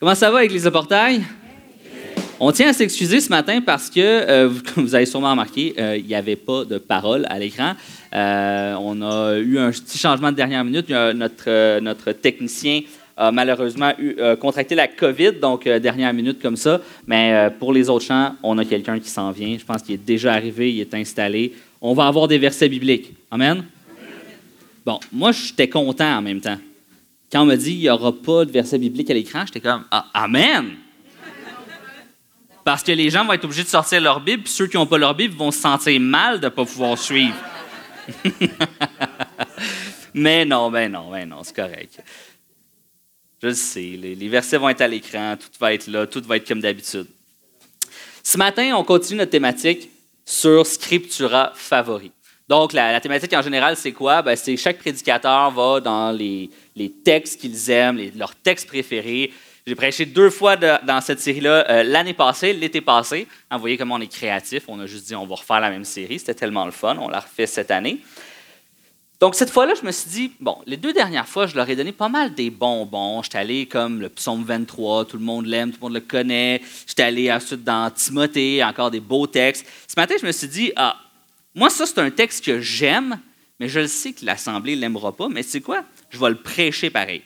Comment ça va avec les portail? On tient à s'excuser ce matin parce que, euh, vous avez sûrement remarqué, euh, il n'y avait pas de parole à l'écran. Euh, on a eu un petit changement de dernière minute. Notre, notre technicien a malheureusement eu, contracté la COVID, donc dernière minute comme ça. Mais pour les autres chants, on a quelqu'un qui s'en vient. Je pense qu'il est déjà arrivé, il est installé. On va avoir des versets bibliques. Amen? Bon, moi, j'étais content en même temps. Quand on m'a dit qu'il n'y aura pas de verset biblique à l'écran, j'étais comme ah, Amen! Parce que les gens vont être obligés de sortir leur Bible, puis ceux qui n'ont pas leur Bible vont se sentir mal de ne pas pouvoir suivre. mais non, mais non, mais non, c'est correct. Je le sais, les, les, versets vont être à l'écran, tout va être là, tout va être comme d'habitude. Ce matin, on continue notre thématique sur Scriptura favori. Donc, la, thématique en général, c'est quoi? Ben, c'est chaque prédicateur va dans les, textes qu'ils aiment, leurs textes préférés. J'ai prêché deux fois dans cette série-là euh, l'année passée, l'été passé. Hein, vous voyez comment on est créatif. On a juste dit on va refaire la même série. C'était tellement le fun. On l'a refait cette année. Donc, cette fois-là, je me suis dit, bon, les deux dernières fois, je leur ai donné pas mal des bonbons. J'étais allé comme le psaume 23, tout le monde l'aime, tout le monde le connaît. J'étais allé ensuite dans Timothée, encore des beaux textes. Ce matin, je me suis dit, ah, moi, ça, c'est un texte que j'aime, mais je le sais que l'Assemblée ne l'aimera pas. Mais c'est quoi? Je vais le prêcher pareil.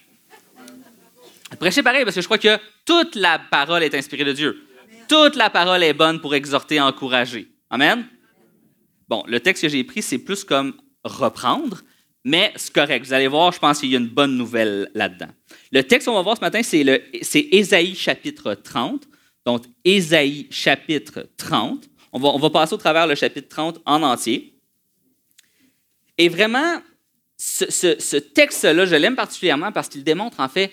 Prêcher pareil parce que je crois que toute la parole est inspirée de Dieu. Toute la parole est bonne pour exhorter, encourager. Amen? Bon, le texte que j'ai pris, c'est plus comme reprendre, mais c'est correct. Vous allez voir, je pense qu'il y a une bonne nouvelle là-dedans. Le texte qu'on va voir ce matin, c'est Ésaïe chapitre 30. Donc, Ésaïe chapitre 30. On va, passer au travers le chapitre 30 en entier. Et vraiment, ce, texte-là, je l'aime particulièrement parce qu'il démontre en fait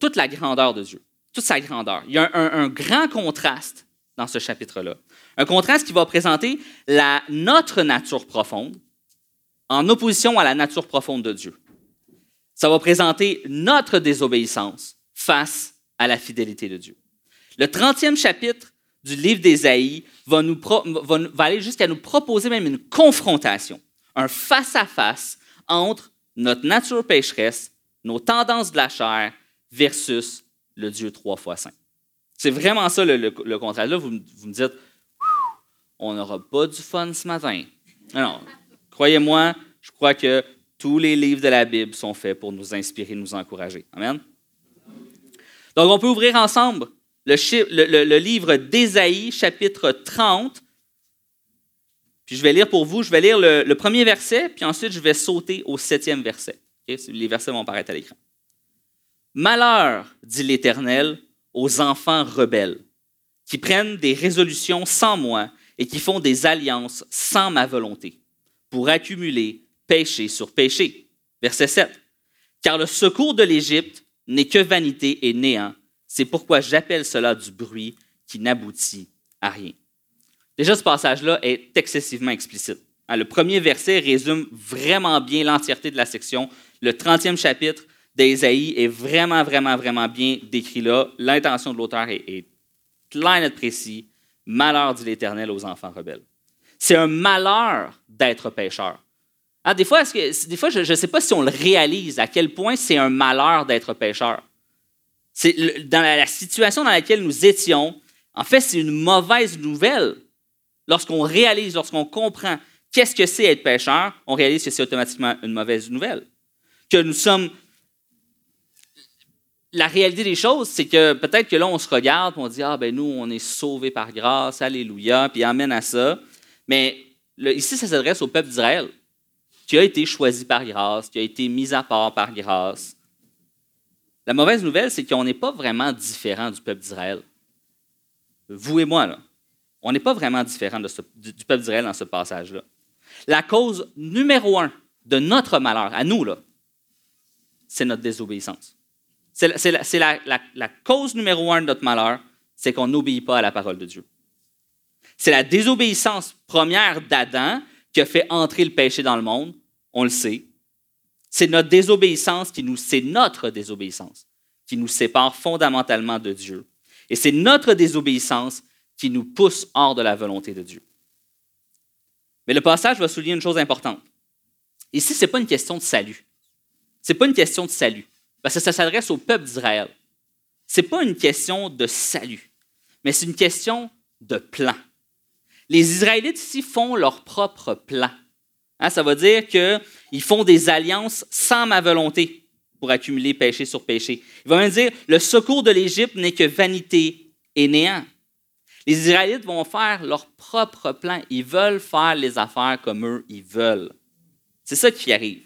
toute la grandeur de Dieu, toute sa grandeur. Il y a un, grand contraste dans ce chapitre-là. Un contraste qui va présenter la, notre nature profonde en opposition à la nature profonde de Dieu. Ça va présenter notre désobéissance face à la fidélité de Dieu. Le 30e chapitre du livre d'Ésaïe va, va, aller jusqu'à nous proposer même une confrontation, un face-à-face entre notre nature pécheresse, nos tendances de la chair versus le Dieu trois fois saint. C'est vraiment ça le, contrat. Là, vous, vous, me dites, on n'aura pas du fun ce matin. Non, croyez-moi, je crois que tous les livres de la Bible sont faits pour nous inspirer, nous encourager. Amen. Donc, on peut ouvrir ensemble le, livre d'Ésaïe, chapitre 30. Puis je vais lire pour vous, je vais lire le, premier verset, puis ensuite je vais sauter au septième verset. Les versets vont apparaître à l'écran. Malheur, dit l'Éternel, aux enfants rebelles, qui prennent des résolutions sans moi et qui font des alliances sans ma volonté, pour accumuler péché sur péché. Verset 7. Car le secours de l'Égypte n'est que vanité et néant, c'est pourquoi j'appelle cela du bruit qui n'aboutit à rien. Déjà, ce passage-là est excessivement explicite. Hein, le premier verset résume vraiment bien l'entièreté de la section. Le 30e chapitre d'Ésaïe est vraiment, vraiment, vraiment bien décrit là. L'intention de l'auteur est, est claire et précis. Malheur dit l'Éternel aux enfants rebelles. C'est un malheur d'être pécheur. Ah, des fois, des fois je ne sais pas si on le réalise, à quel point c'est un malheur d'être pécheur. C'est dans la, situation dans laquelle nous étions, en fait, c'est une mauvaise nouvelle. Lorsqu'on réalise, lorsqu'on comprend qu'est-ce que c'est être pécheur, on réalise que c'est automatiquement une mauvaise nouvelle. Que nous sommes. La réalité des choses, c'est que peut-être que là, on se regarde et on dit Ah, ben nous, on est sauvés par grâce, Alléluia, puis amène à ça. Mais ici, ça s'adresse au peuple d'Israël, qui a été choisi par grâce, qui a été mis à part par grâce, la mauvaise nouvelle, c'est qu'on n'est pas vraiment différent du peuple d'Israël. Vous et moi, là, on n'est pas vraiment différent du, peuple d'Israël dans ce passage-là. La cause numéro un de notre malheur, à nous, là, c'est notre désobéissance. C'est la, la, cause numéro un de notre malheur, c'est qu'on n'obéit pas à la parole de Dieu. C'est la désobéissance première d'Adam qui a fait entrer le péché dans le monde, on le sait. C'est notre désobéissance qui nous, c'est notre désobéissance qui nous sépare fondamentalement de Dieu. Et c'est notre désobéissance qui nous pousse hors de la volonté de Dieu. Mais le passage va souligner une chose importante. Ici, ce n'est pas une question de salut. Ce n'est pas une question de salut, parce que ça s'adresse au peuple d'Israël. c'est pas une question de salut, mais c'est une question de plan. Les Israélites ici font leur propre plan. Hein, ça veut dire qu'ils font des alliances sans ma volonté pour accumuler péché sur péché. Il va même dire, le secours de l'Égypte n'est que vanité et néant. Les Israélites vont faire leur propre plan. Ils veulent faire les affaires comme eux, ils veulent. C'est ça qui arrive.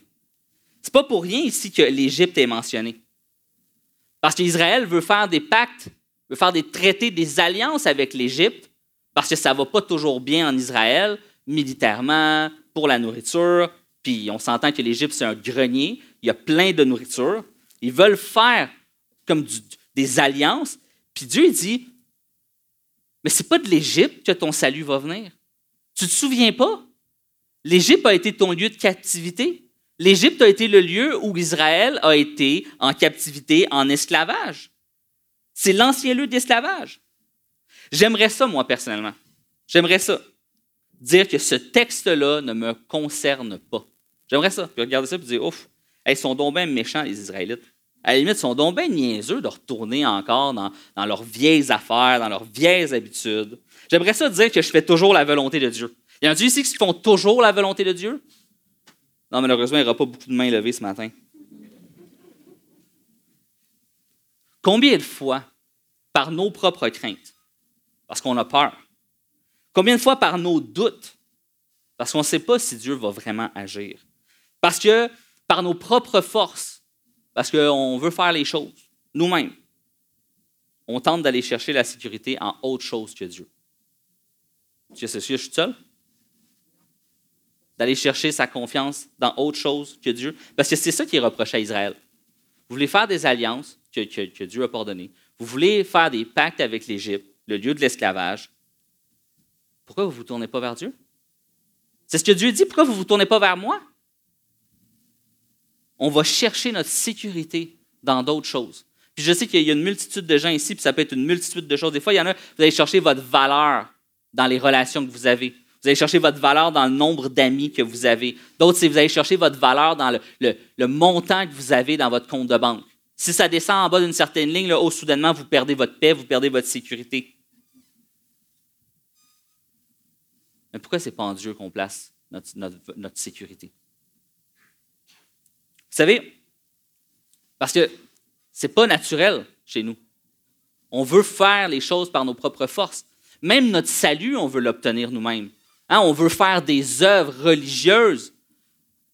C'est pas pour rien ici que l'Égypte est mentionnée. Parce qu'Israël veut faire des pactes, veut faire des traités, des alliances avec l'Égypte, parce que ça ne va pas toujours bien en Israël, militairement, pour la nourriture. Puis on s'entend que l'Égypte, c'est un grenier, il y a plein de nourriture. Ils veulent faire comme des alliances. Puis Dieu dit, mais c'est pas de l'Égypte que ton salut va venir. Tu te souviens pas? L'Égypte a été ton lieu de captivité. L'Égypte a été le lieu où Israël a été en captivité, en esclavage. C'est l'ancien lieu d'esclavage. J'aimerais ça, moi, personnellement. J'aimerais ça. Dire que ce texte-là ne me concerne pas. J'aimerais ça. Puis regarder ça et dire, ouf, ils sont donc bien méchants, les Israélites. À la limite, ils sont donc bien niaiseux de retourner encore dans, leurs vieilles affaires, dans leurs vieilles habitudes. J'aimerais ça dire que je fais toujours la volonté de Dieu. Il y en a ici qui font toujours la volonté de Dieu? Non, malheureusement, il n'y aura pas beaucoup de mains levées ce matin. Combien de fois, par nos propres craintes, parce qu'on a peur, combien de fois par nos doutes, parce qu'on ne sait pas si Dieu va vraiment agir, parce que par nos propres forces, parce qu'on veut faire les choses nous-mêmes, on tente d'aller chercher la sécurité en autre chose que Dieu. Tu sais, je suis seul? d'aller chercher sa confiance dans autre chose que Dieu? Parce que c'est ça qui est reproché à Israël. Vous voulez faire des alliances que, Dieu a pardonnées. Vous voulez faire des pactes avec l'Égypte, le lieu de l'esclavage. Pourquoi vous ne vous tournez pas vers Dieu? C'est ce que Dieu dit. Pourquoi vous ne vous tournez pas vers moi? On va chercher notre sécurité dans d'autres choses. Puis je sais qu'il y a une multitude de gens ici, puis ça peut être une multitude de choses. Des fois, il y en a, vous allez chercher votre valeur dans les relations que vous avez. Vous allez chercher votre valeur dans le nombre d'amis que vous avez. D'autres, c'est vous allez chercher votre valeur dans le, montant que vous avez dans votre compte de banque. Si ça descend en bas d'une certaine ligne, là, oh, soudainement, vous perdez votre paix, vous perdez votre sécurité. Mais pourquoi ce n'est pas en Dieu qu'on place notre, sécurité? Vous savez, parce que ce n'est pas naturel chez nous. On veut faire les choses par nos propres forces. Même notre salut, on veut l'obtenir nous-mêmes. Hein, on veut faire des œuvres religieuses.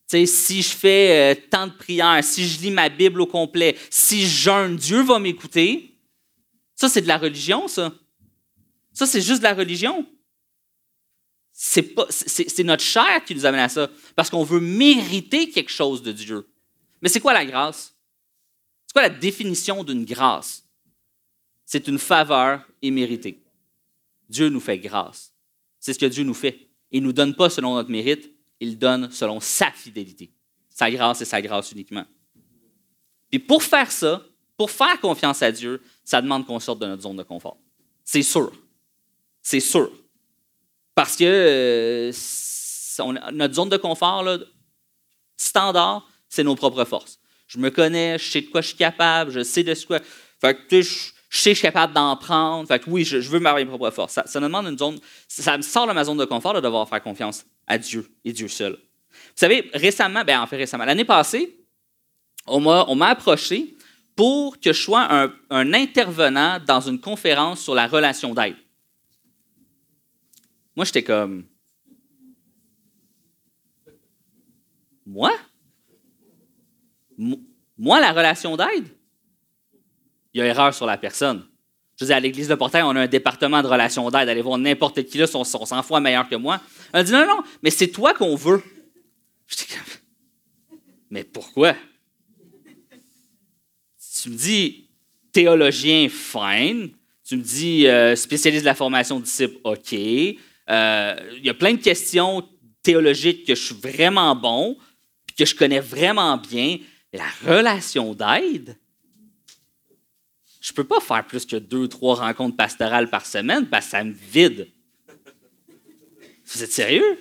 si je fais euh, tant de prières, si je lis ma Bible au complet, si je jeûne, Dieu va m'écouter. Ça, c'est de la religion, ça. Ça, c'est juste de la religion. C'est, notre chair qui nous amène à ça, parce qu'on veut mériter quelque chose de Dieu. Mais c'est quoi la grâce? C'est quoi la définition d'une grâce? C'est une faveur imméritée. Dieu nous fait grâce. C'est ce que Dieu nous fait. Il ne nous donne pas selon notre mérite, il donne selon sa fidélité. Sa grâce et sa grâce uniquement. Puis pour faire ça, pour faire confiance à Dieu, ça demande qu'on sorte de notre zone de confort. C'est sûr. C'est sûr. Parce que euh, notre zone de confort, standard, c'est nos propres forces. Je me connais, je sais de quoi je suis capable, je sais de quoi. Fait que, je, sais que je suis capable d'en prendre. Fait oui, je, veux ma propre force. Ça, ça, me demande une zone, ça me sort de ma zone de confort de devoir faire confiance à Dieu et Dieu seul. Vous savez, récemment, ben en fait récemment, l'année passée, on m'a approché pour que je sois un, intervenant dans une conférence sur la relation d'aide. Moi, j'étais comme. Moi? Moi, la relation d'aide? il y a erreur sur la personne. Je disais, à l'église de Portail, on a un département de relations d'aide. Allez voir n'importe qui là, sont, sont 100 fois meilleur que moi. Elle dit, non, non, mais c'est toi qu'on veut. Je dis, mais pourquoi? Tu me dis, théologien, fine. Tu me dis, euh, spécialiste de la formation de disciples, OK. Euh, il y a plein de questions théologiques que je suis vraiment bon, que je connais vraiment bien. La relation d'aide, je ne peux pas faire plus que deux, trois rencontres pastorales par semaine parce que ça me vide. Vous êtes sérieux?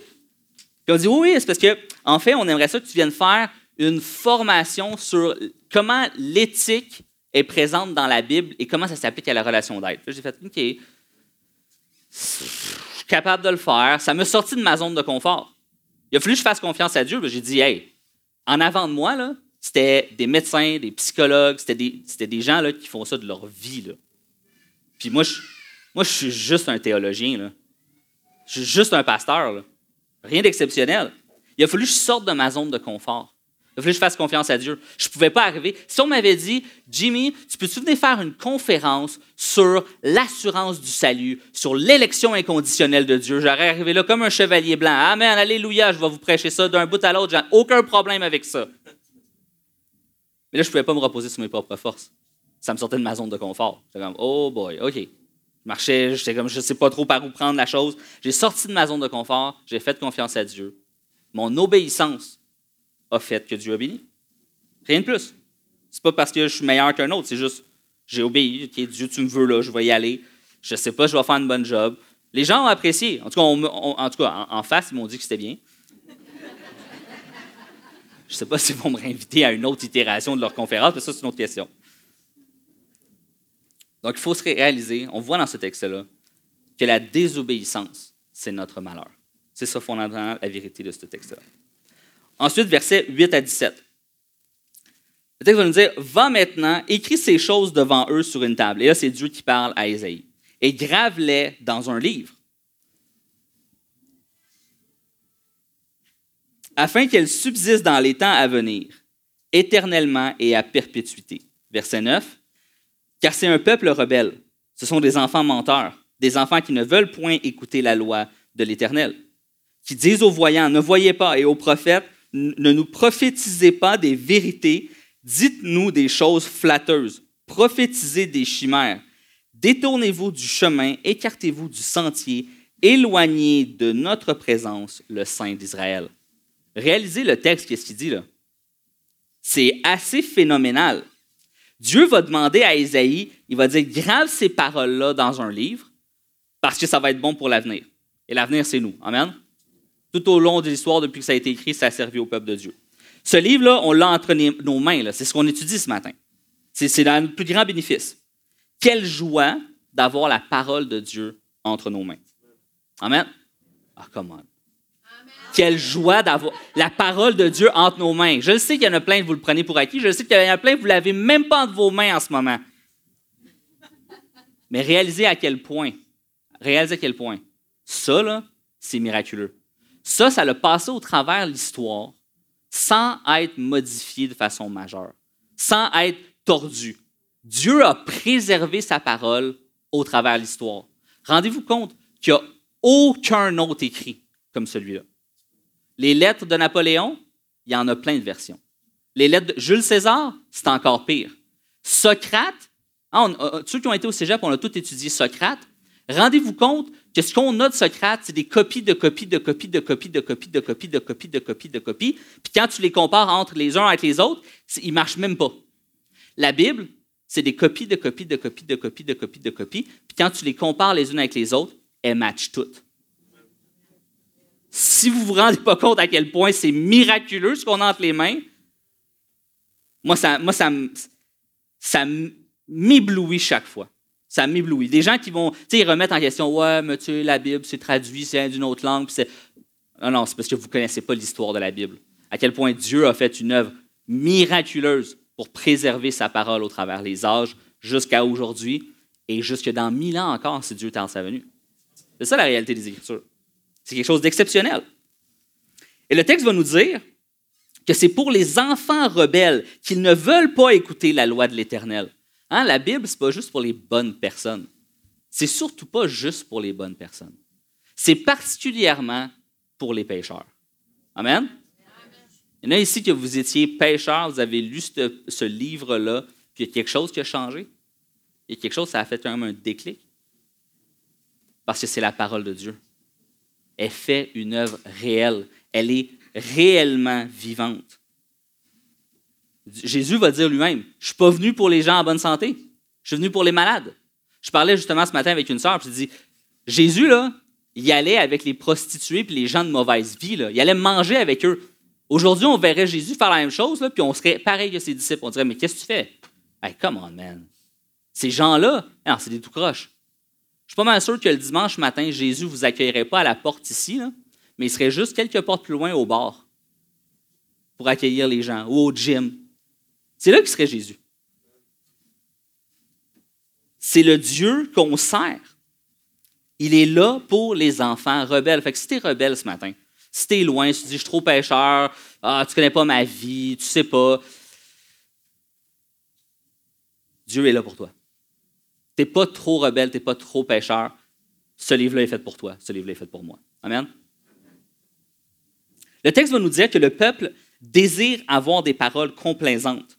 Puis on dit oui, c'est parce que, en fait, on aimerait ça que tu viennes faire une formation sur comment l'éthique est présente dans la Bible et comment ça s'applique à la relation d'aide. J'ai fait, OK, capable de le faire. Ça m'a sorti de ma zone de confort. Il a fallu que je fasse confiance à Dieu. J'ai dit, hey, en avant de moi, c'était des médecins, des psychologues, c'était des, gens qui font ça de leur vie. Puis moi, je, suis juste un théologien. Je suis juste un pasteur. Rien d'exceptionnel. Il a fallu que je sorte de ma zone de confort. Il fallu que je fasse confiance à Dieu. Je ne pouvais pas arriver. Si on m'avait dit, Jimmy, tu peux-tu venir faire une conférence sur l'assurance du salut, sur l'élection inconditionnelle de Dieu, j'aurais arrivé là comme un chevalier blanc. Amen, alléluia, je vais vous prêcher ça d'un bout à l'autre. J'ai aucun problème avec ça. Mais là, je ne pouvais pas me reposer sur mes propres forces. Ça me sortait de ma zone de confort. J'étais comme, oh boy, OK. Je marchais, j'étais comme, je ne sais pas trop par où prendre la chose. J'ai sorti de ma zone de confort, j'ai fait confiance à Dieu. Mon obéissance a fait que Dieu a béni. Rien de plus. C'est pas parce que je suis meilleur qu'un autre, c'est juste, j'ai obéi. OK, Dieu, tu me veux là, je vais y aller. Je sais pas, je vais faire une bonne job. Les gens ont apprécié. En tout cas, en, tout cas, en face, ils m'ont dit que c'était bien. Je ne sais pas s'ils vont me réinviter à une autre itération de leur conférence, mais ça, c'est une autre question. Donc, il faut se réaliser, on voit dans ce texte-là, que la désobéissance, c'est notre malheur. C'est ça fondamentalement la vérité de ce texte-là. Ensuite, versets 8 à 17. Le texte va nous dire Va maintenant, écris ces choses devant eux sur une table. Et là, c'est Dieu qui parle à Ésaïe. Et grave-les dans un livre afin qu'elle subsiste dans les temps à venir, éternellement et à perpétuité. Verset 9. Car c'est un peuple rebelle. Ce sont des enfants menteurs, des enfants qui ne veulent point écouter la loi de l'Éternel, qui disent aux voyants, ne voyez pas, et aux prophètes, ne nous prophétisez pas des vérités, dites-nous des choses flatteuses, prophétisez des chimères. Détournez-vous du chemin, écartez-vous du sentier, éloignez de notre présence le Saint d'Israël. Réalisez le texte, qu'est-ce qu'il dit là? C'est assez phénoménal. Dieu va demander à Isaïe, il va dire, grave ces paroles-là dans un livre, parce que ça va être bon pour l'avenir. Et l'avenir, c'est nous. Amen? Tout au long de l'histoire, depuis que ça a été écrit, ça a servi au peuple de Dieu. Ce livre-là, on l'a entre nos mains. C'est ce qu'on étudie ce matin. C'est le plus grand bénéfice. Quelle joie d'avoir la parole de Dieu entre nos mains. Amen? Ah, come on. Quelle joie d'avoir la parole de Dieu entre nos mains. Je sais qu'il y en a plein, vous le prenez pour acquis. Je sais qu'il y en a plein, vous ne l'avez même pas entre vos mains en ce moment. Mais réalisez à quel point, réalisez à quel point, ça, là, c'est miraculeux. Ça, ça l'a passé au travers l'histoire sans être modifié de façon majeure, sans être tordu. Dieu a préservé sa parole au travers l'histoire. Rendez-vous compte qu'il n'y a aucun autre écrit comme celui-là. Les lettres de Napoléon, il y en a plein de versions. Les lettres de Jules César, c'est encore pire. Socrate, hein, euh, ceux qui ont été au cégep, on a tout étudié Socrate. Rendez-vous compte que ce qu'on a de Socrate, c'est des copies de copies de copies de copies de copies de copies de copies de copies de copies. Puis quand tu les compares entre les uns avec les autres, ils marchent même pas. La Bible, c'est des copies de copies de copies de copies de copies de copies. Puis quand tu les compares les unes avec les autres, elles matchent toutes. Si vous ne vous rendez pas compte à quel point c'est miraculeux ce qu'on a entre les mains, moi, ça, moi, ça, ça m'éblouit chaque fois. Ça m'éblouit. Des gens qui vont, tu sais, ils remettent en question, ouais, mais tu la Bible, c'est traduit, c'est d'une autre langue. Non, non, c'est parce que vous ne connaissez pas l'histoire de la Bible. À quel point Dieu a fait une œuvre miraculeuse pour préserver sa parole au travers les âges jusqu'à aujourd'hui et jusque dans mille ans encore si Dieu tarde sa venue. C'est ça la réalité des Écritures. C'est quelque chose d'exceptionnel. Et le texte va nous dire que c'est pour les enfants rebelles qui ne veulent pas écouter la loi de l'Éternel. Hein, la Bible, ce n'est pas juste pour les bonnes personnes. C'est surtout pas juste pour les bonnes personnes. C'est particulièrement pour les pécheurs. Amen? Il y en a ici que vous étiez pécheurs, vous avez lu ce, ce livre-là, puis il y a quelque chose qui a changé. Il y a quelque chose, ça a fait quand même un déclic. Parce que c'est la parole de Dieu elle fait une œuvre réelle. Elle est réellement vivante. Jésus va dire lui-même, je suis pas venu pour les gens en bonne santé, je suis venu pour les malades. Je parlais justement ce matin avec une sœur, puis je dis, Jésus, là, il allait avec les prostituées et les gens de mauvaise vie, là. il allait manger avec eux. Aujourd'hui, on verrait Jésus faire la même chose, là, puis on serait pareil que ses disciples. On dirait, mais qu'est-ce que tu fais? Hey, come on, man. Ces gens-là, c'est des tout croches. Je suis pas mal sûr que le dimanche matin, Jésus ne vous accueillerait pas à la porte ici, mais il serait juste quelques portes plus loin au bar pour accueillir les gens, ou au gym. C'est là qu'il serait Jésus. C'est le Dieu qu'on sert. Il est là pour les enfants rebelles. Fait que si tu es rebelle ce matin, si tu es loin, si tu dis je suis trop pécheur, ah, tu connais pas ma vie, tu sais pas, Dieu est là pour toi. Tu n'es pas trop rebelle, tu n'es pas trop pécheur. Ce livre-là est fait pour toi, ce livre-là est fait pour moi. Amen. Le texte va nous dire que le peuple désire avoir des paroles complaisantes.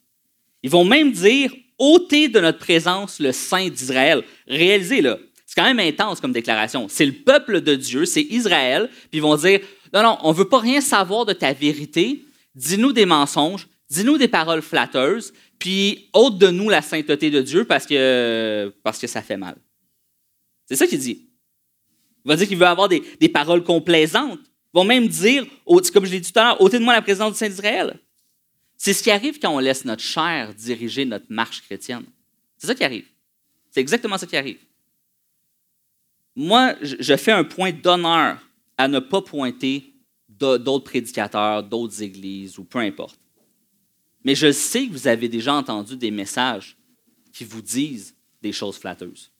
Ils vont même dire ôtez de notre présence le Saint d'Israël. Réalisez, là, c'est quand même intense comme déclaration. C'est le peuple de Dieu, c'est Israël, puis ils vont dire non, non, on ne veut pas rien savoir de ta vérité, dis-nous des mensonges, dis-nous des paroles flatteuses, puis ôte de nous la sainteté de Dieu parce que, parce que ça fait mal. C'est ça qu'il dit. Il va dire qu'il veut avoir des, des paroles complaisantes. Ils vont même dire, comme je l'ai dit tout à l'heure, ôtez de moi la présence du Saint d'Israël. C'est ce qui arrive quand on laisse notre chair diriger notre marche chrétienne. C'est ça qui arrive. C'est exactement ça qui arrive. Moi, je fais un point d'honneur à ne pas pointer d'autres prédicateurs, d'autres églises ou peu importe. Mais je sais que vous avez déjà entendu des messages qui vous disent des choses flatteuses.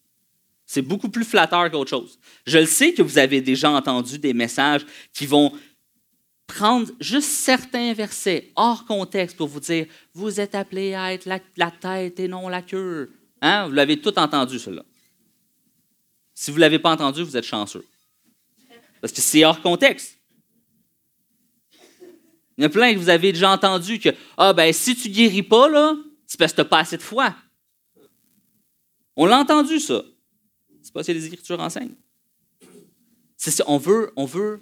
C'est beaucoup plus flatteur qu'autre chose. Je le sais que vous avez déjà entendu des messages qui vont prendre juste certains versets hors contexte pour vous dire Vous êtes appelé à être la, tête et non la queue. Hein? Vous l'avez tout entendu, cela. Si vous ne l'avez pas entendu, vous êtes chanceux. Parce que c'est hors contexte. Il y en a plein que vous avez déjà entendu que Ah, ben, si tu guéris pas, là, c'est parce que tu n'as pas assez de foi. On l'a entendu, ça. C'est pas ce que les Écritures enseignent. On veut, on veut,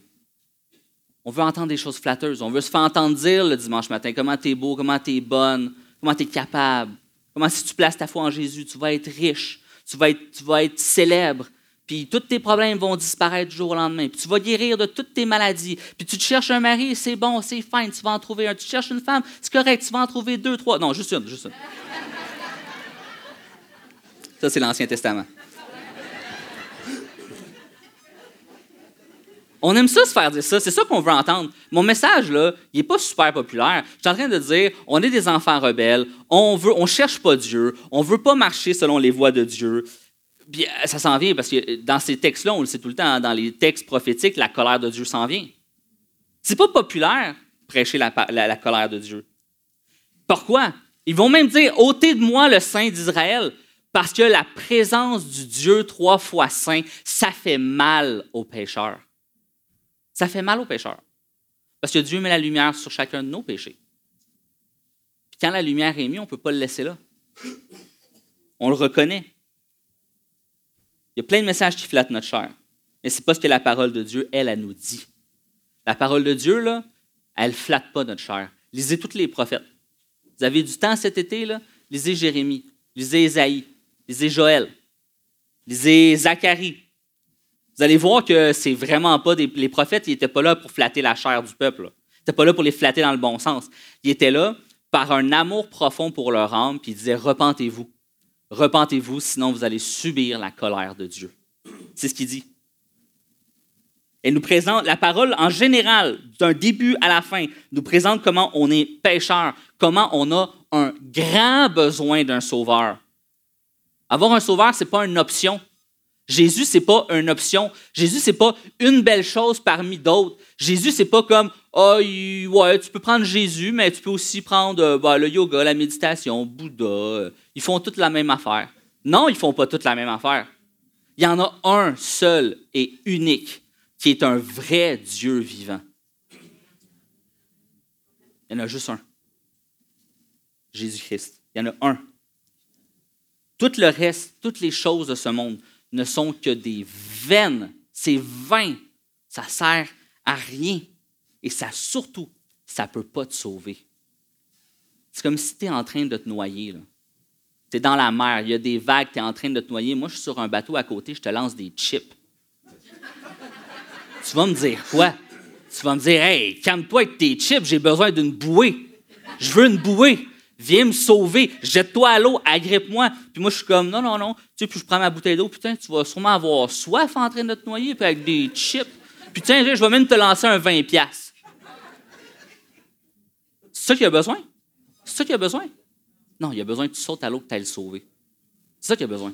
on veut entendre des choses flatteuses. On veut se faire entendre dire le dimanche matin comment tu es beau, comment tu es bonne, comment tu es capable, comment si tu places ta foi en Jésus, tu vas être riche, tu vas être, célèbre, puis tous tes problèmes vont disparaître du jour au lendemain. Puis tu vas guérir de toutes tes maladies. Puis tu te cherches un mari, c'est bon, c'est fine, tu vas en trouver un. Tu cherches une femme, c'est correct, tu vas en trouver deux, trois. Non, juste une, juste une. Ça, c'est l'Ancien Testament. On aime ça se faire dire ça, c'est ça qu'on veut entendre. Mon message, là, il n'est pas super populaire. Je suis en train de dire, on est des enfants rebelles, on veut, on cherche pas Dieu, on veut pas marcher selon les voies de Dieu. Puis, euh, ça s'en vient parce que dans ces textes-là, on le sait tout le temps, hein, dans les textes prophétiques, la colère de Dieu s'en vient. C'est pas populaire prêcher la, la, colère de Dieu. Pourquoi? Ils vont même dire, ôtez de moi le Saint d'Israël, parce que la présence du Dieu trois fois saint, ça fait mal aux pécheurs. Ça fait mal aux pécheurs. Parce que Dieu met la lumière sur chacun de nos péchés. Puis quand la lumière est mise, on ne peut pas le laisser là. On le reconnaît. Il y a plein de messages qui flattent notre chair. Mais ce n'est pas ce que la parole de Dieu, elle, elle nous dit. La parole de Dieu, là, elle ne flatte pas notre chair. Lisez tous les prophètes. Vous avez du temps cet été, là? Lisez Jérémie, lisez Ésaïe, lisez Joël, lisez Zacharie, vous allez voir que c'est vraiment pas des. Les prophètes, ils n'étaient pas là pour flatter la chair du peuple. Ils n'étaient pas là pour les flatter dans le bon sens. Ils étaient là par un amour profond pour leur âme, puis ils disaient Repentez-vous. Repentez-vous, sinon vous allez subir la colère de Dieu. C'est ce qu'il dit. Elle nous présente la parole en général, d'un début à la fin, nous présente comment on est pécheur, comment on a un grand besoin d'un sauveur. Avoir un sauveur, ce n'est pas une option. Jésus, c'est pas une option. Jésus, c'est pas une belle chose parmi d'autres. Jésus, c'est pas comme, oh, ouais, tu peux prendre Jésus, mais tu peux aussi prendre euh, bah, le yoga, la méditation, Bouddha. Ils font toutes la même affaire. Non, ils font pas toutes la même affaire. Il y en a un seul et unique qui est un vrai Dieu vivant. Il y en a juste un. Jésus-Christ. Il y en a un. Tout le reste, toutes les choses de ce monde, ne sont que des veines. C'est vain. Ça sert à rien. Et ça, surtout, ça ne peut pas te sauver. C'est comme si tu es en train de te noyer. Tu es dans la mer, il y a des vagues, tu es en train de te noyer. Moi, je suis sur un bateau à côté, je te lance des chips. tu vas me dire quoi? Tu vas me dire, hey, calme-toi avec tes chips, j'ai besoin d'une bouée. Je veux une bouée. Viens me sauver. Jette-toi à l'eau, agrippe-moi. Puis moi, je suis comme, non, non, non. Tu sais, puis je prends ma bouteille d'eau. Putain, tu vas sûrement avoir soif en train de te noyer, puis avec des chips. Putain, je vais même te lancer un 20$. C'est ça qu'il a besoin? C'est ça qu'il a besoin? Non, il a besoin que tu sautes à l'eau que tu ailles le sauver. C'est ça qu'il a besoin.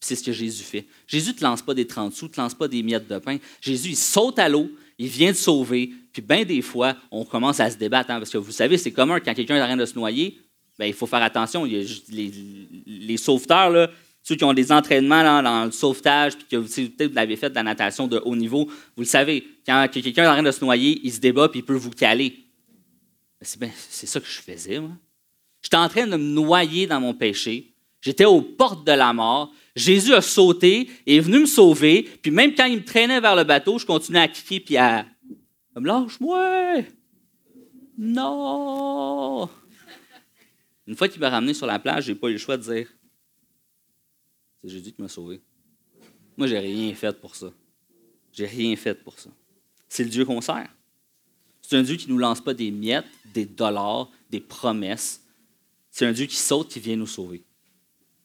C'est ce que Jésus fait. Jésus ne te lance pas des 30 sous, ne te lance pas des miettes de pain. Jésus, il saute à l'eau, il vient te sauver, puis bien des fois, on commence à se débattre. Hein, parce que vous savez, c'est commun quand quelqu'un est en train de se noyer, ben, il faut faire attention. Les, sauveteurs, ceux qui ont des entraînements dans le sauvetage, puis que peut-être vous l'avez fait de la natation de haut niveau, vous le savez. Quand quelqu'un est en train de se noyer, il se débat, puis il peut vous caler. Ben, c'est ça que je faisais, moi. J'étais en train de me noyer dans mon péché. J'étais aux portes de la mort. Jésus a sauté et est venu me sauver. Puis même quand il me traînait vers le bateau, je continuais à crier puis à. me lâche-moi! Non! Une fois qu'il m'a ramené sur la plage, j'ai pas eu le choix de dire C'est Jésus qui m'a sauvé. Moi, j'ai rien fait pour ça. J'ai rien fait pour ça. C'est le Dieu qu'on sert. C'est un Dieu qui ne nous lance pas des miettes, des dollars, des promesses. C'est un Dieu qui saute, qui vient nous sauver.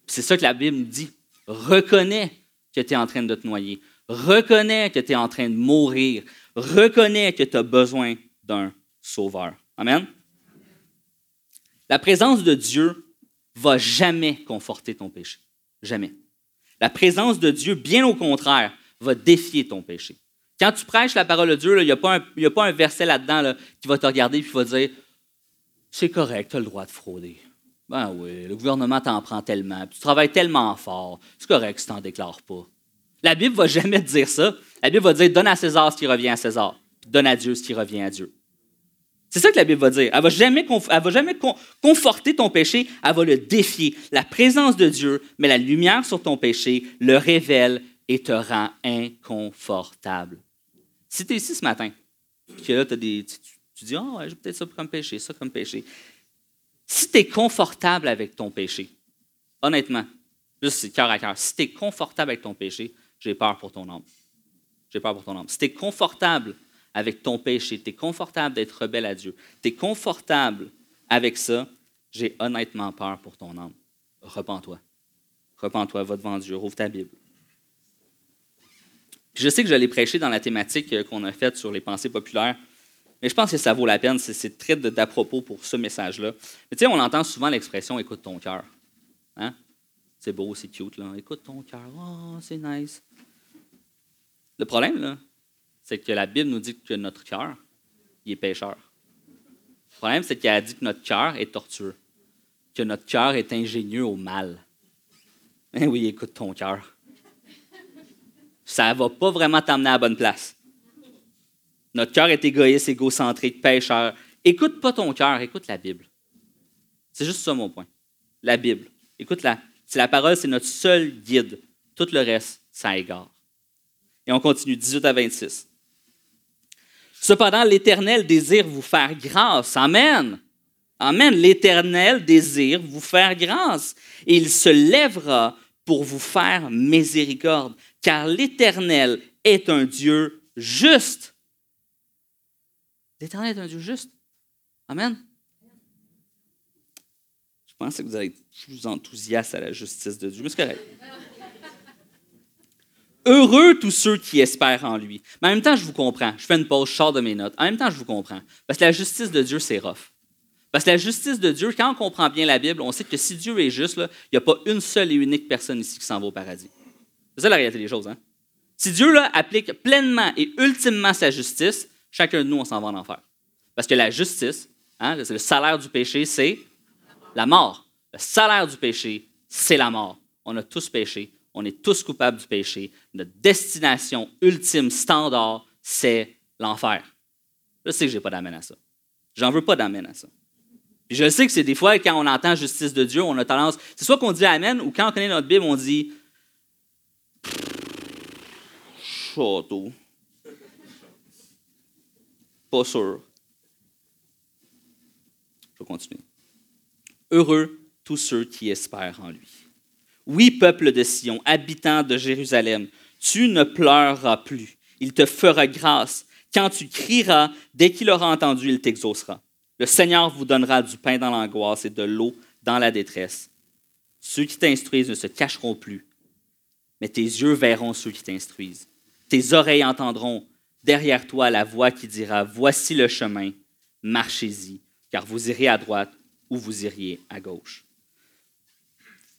C'est ça que la Bible nous dit. Reconnais que tu es en train de te noyer. Reconnais que tu es en train de mourir. Reconnais que tu as besoin d'un sauveur. Amen? La présence de Dieu va jamais conforter ton péché. Jamais. La présence de Dieu, bien au contraire, va défier ton péché. Quand tu prêches la parole de Dieu, il n'y a, pas un verset là-dedans qui va te regarder et va dire C'est correct, tu as le droit de frauder. Ben oui, le gouvernement t'en prend tellement, tu travailles tellement fort, c'est correct si tu n'en déclares pas. La Bible ne va jamais te dire ça. La Bible va dire Donne à César ce qui revient à César, donne à Dieu ce qui revient à Dieu. C'est ça que la Bible va dire. Elle va jamais, va jamais conforter ton péché, elle va le défier. La présence de Dieu met la lumière sur ton péché, le révèle et te rend inconfortable. Si tu es ici ce matin, que là, as des, tu, dis, oh, j'ai peut-être ça comme péché, ça comme péché. Si tu es confortable avec ton péché, honnêtement, juste cœur à cœur, si tu es confortable avec ton péché, j'ai peur pour ton âme. J'ai peur pour ton âme. Si tu es confortable avec ton péché, tu es confortable d'être rebelle à Dieu, tu es confortable avec ça, j'ai honnêtement peur pour ton âme. Repends-toi. Repends-toi, va devant Dieu, rouvre ta Bible je sais que je l'ai prêché dans la thématique euh, qu'on a faite sur les pensées populaires, mais je pense que ça vaut la peine. C'est très d'à propos pour ce message-là. Mais tu sais, on entend souvent l'expression écoute ton cœur. Hein? C'est beau, c'est cute, là. Écoute ton cœur. Oh, c'est nice. Le problème, là, c'est que la Bible nous dit que notre cœur, il est pécheur. Le problème, c'est qu'elle a dit que notre cœur est tortueux, que notre cœur est ingénieux au mal. Eh oui, écoute ton cœur ça ne va pas vraiment t'amener à la bonne place. Notre cœur est égoïste, égocentrique, pécheur. Écoute pas ton cœur, écoute la Bible. C'est juste ça mon point. La Bible. Écoute-la. Si la parole, c'est notre seul guide. Tout le reste, ça égare. Et on continue, 18 à 26. Cependant, l'Éternel désire vous faire grâce. Amen. Amen. L'Éternel désire vous faire grâce. Et il se lèvera pour vous faire miséricorde car l'Éternel est un Dieu juste. L'Éternel est un Dieu juste. Amen. Je pense que vous allez être plus enthousiaste à la justice de Dieu, mais c'est correct. Heureux tous ceux qui espèrent en lui. Mais en même temps, je vous comprends. Je fais une pause, je sors de mes notes. En même temps, je vous comprends. Parce que la justice de Dieu, c'est rough. Parce que la justice de Dieu, quand on comprend bien la Bible, on sait que si Dieu est juste, il n'y a pas une seule et unique personne ici qui s'en va au paradis. C'est ça la réalité des choses. Hein? Si Dieu applique pleinement et ultimement sa justice, chacun de nous, on s'en va en enfer. Parce que la justice, hein, le salaire du péché, c'est la mort. Le salaire du péché, c'est la mort. On a tous péché. On est tous coupables du péché. Notre destination ultime, standard, c'est l'enfer. Je sais que je n'ai pas d'amène à ça. J'en veux pas d'amène à ça. Je sais que c'est des fois, quand on entend justice de Dieu, on a tendance. C'est soit qu'on dit Amen ou quand on connaît notre Bible, on dit Château. Pas sûr. Je vais continuer. Heureux tous ceux qui espèrent en lui. Oui, peuple de Sion, habitant de Jérusalem, tu ne pleureras plus. Il te fera grâce. Quand tu crieras, dès qu'il aura entendu, il t'exaucera. Le Seigneur vous donnera du pain dans l'angoisse et de l'eau dans la détresse. Ceux qui t'instruisent ne se cacheront plus, mais tes yeux verront ceux qui t'instruisent. Tes oreilles entendront derrière toi la voix qui dira, Voici le chemin, marchez-y, car vous irez à droite ou vous iriez à gauche.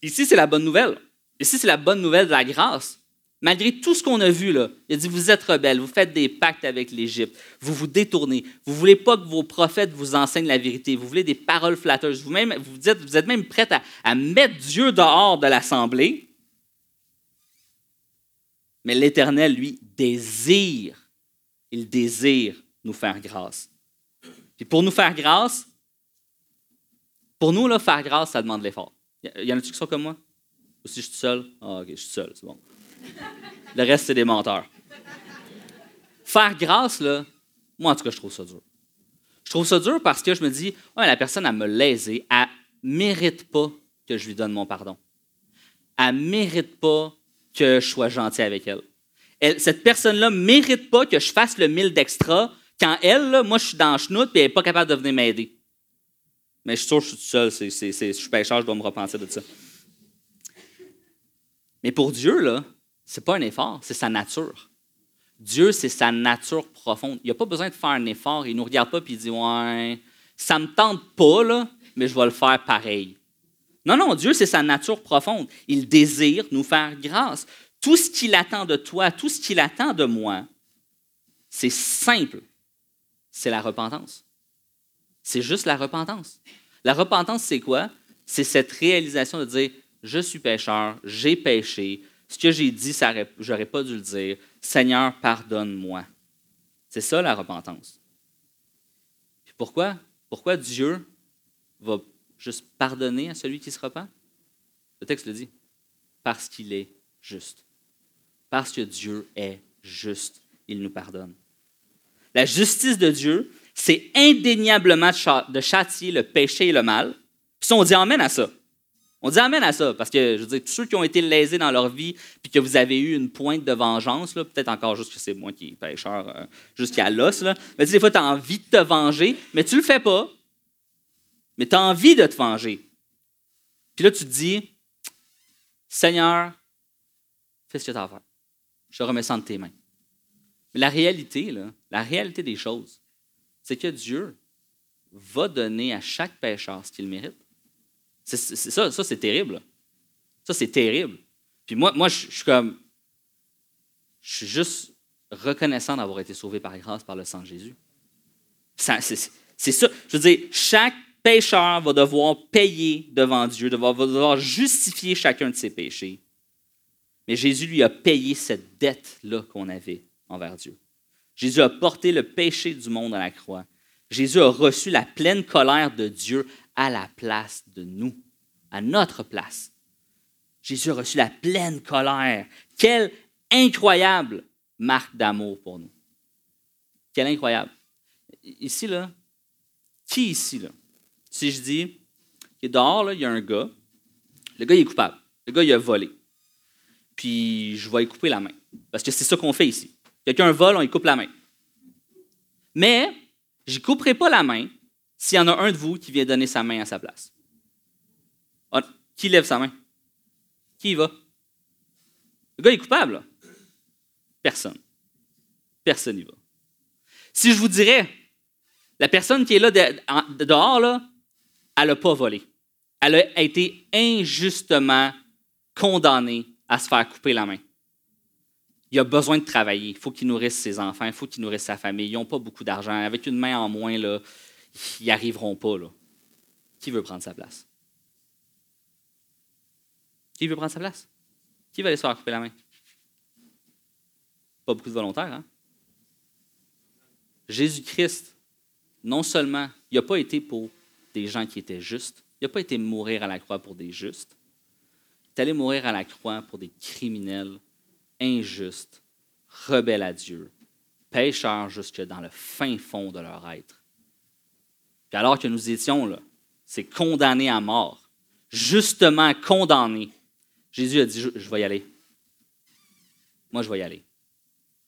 Ici, c'est la bonne nouvelle. Ici, c'est la bonne nouvelle de la grâce. Malgré tout ce qu'on a vu, là, il a dit, vous êtes rebelles, vous faites des pactes avec l'Égypte, vous vous détournez, vous ne voulez pas que vos prophètes vous enseignent la vérité, vous voulez des paroles flatteuses, vous, -même, vous, êtes même prêts à, à mettre Dieu dehors de l'assemblée. Mais l'Éternel, lui, désire, il désire nous faire grâce. Puis pour nous faire grâce, pour nous, là, faire grâce, ça demande l'effort. Il y en a-tu qui sont comme moi? Ou si je suis seul? Ah, ok, je suis seul, c'est bon. Le reste, c'est des menteurs. Faire grâce, là, moi, en tout cas, je trouve ça dur. Je trouve ça dur parce que je me dis, ouais, la personne, elle me lésé, elle mérite pas que je lui donne mon pardon. Elle mérite pas que je sois gentil avec elle. cette personne-là mérite pas que je fasse le mille d'extra quand elle, moi, je suis dans le chenoute et elle n'est pas capable de venir m'aider. Mais je suis sûr que je suis tout seul, je suis pécheur, je dois me repentir de ça. Mais pour Dieu, là, c'est pas un effort, c'est sa nature. Dieu, c'est sa nature profonde. Il n'a pas besoin de faire un effort. Il ne nous regarde pas et il dit Ouais, ça ne me tente pas, là, mais je vais le faire pareil. Non, non, Dieu, c'est sa nature profonde. Il désire nous faire grâce. Tout ce qu'il attend de toi, tout ce qu'il attend de moi, c'est simple. C'est la repentance. C'est juste la repentance. La repentance, c'est quoi? C'est cette réalisation de dire Je suis pécheur, j'ai péché, ce que j'ai dit, j'aurais pas dû le dire. Seigneur, pardonne-moi. C'est ça la repentance. Pourquoi? Pourquoi Dieu va juste pardonner à celui qui se repent? Le texte le dit. Parce qu'il est juste. Parce que Dieu est juste, il nous pardonne. La justice de Dieu, c'est indéniablement de châtier le péché et le mal. Puis on dit Amen à ça. On dit Amen à ça, parce que, je veux dire, tous ceux qui ont été lésés dans leur vie, puis que vous avez eu une pointe de vengeance, peut-être encore juste que c'est moi qui est pécheur euh, jusqu'à l'os, mais des fois, tu as envie de te venger, mais tu le fais pas, mais tu as envie de te venger. Puis là, tu te dis, Seigneur, fais ce que tu as à faire. Je remets ça entre tes mains. Mais la réalité, là, la réalité des choses, c'est que Dieu va donner à chaque pécheur ce qu'il mérite. C'est, ça, c'est terrible. Ça, c'est terrible. Puis moi, moi je, suis comme. Je suis juste reconnaissant d'avoir été sauvé par grâce par le sang de Jésus. c'est, ça. Je veux dire, chaque pécheur va devoir payer devant Dieu, va devoir justifier chacun de ses péchés. Mais Jésus lui a payé cette dette-là qu'on avait envers Dieu. Jésus a porté le péché du monde à la croix. Jésus a reçu la pleine colère de Dieu à la place de nous, à notre place. Jésus a reçu la pleine colère. Quelle incroyable marque d'amour pour nous. Quelle incroyable. Ici, là, qui ici, là? Si je dis, que dehors, là, il y a un gars, le gars, il est coupable. Le gars, il a volé. Puis, je vais lui couper la main. Parce que c'est ça qu'on fait ici. Quelqu'un vole, on lui coupe la main. Mais, je ne couperai pas la main s'il y en a un de vous qui vient donner sa main à sa place. Ah, qui lève sa main? Qui y va? Le gars est coupable. Personne. Personne n'y va. Si je vous dirais, la personne qui est là dehors, là, elle n'a pas volé. Elle a été injustement condamnée à se faire couper la main. Il a besoin de travailler. Il faut qu'il nourrisse ses enfants, il faut qu'il nourrisse sa famille. Ils n'ont pas beaucoup d'argent. Avec une main en moins, là, ils n'y arriveront pas. Qui veut prendre sa place? Qui veut prendre sa place? Qui va aller se faire couper la main? Pas beaucoup de volontaires, hein? Jésus-Christ, non seulement, il n'a pas été pour des gens qui étaient justes, il n'a pas été mourir à la croix pour des justes, il est allé mourir à la croix pour des criminels injustes, rebelles à Dieu, pécheurs jusque dans le fin fond de leur être. Puis alors que nous étions là, c'est condamné à mort, justement condamné. Jésus a dit, je, vais y aller. Moi, je vais y aller.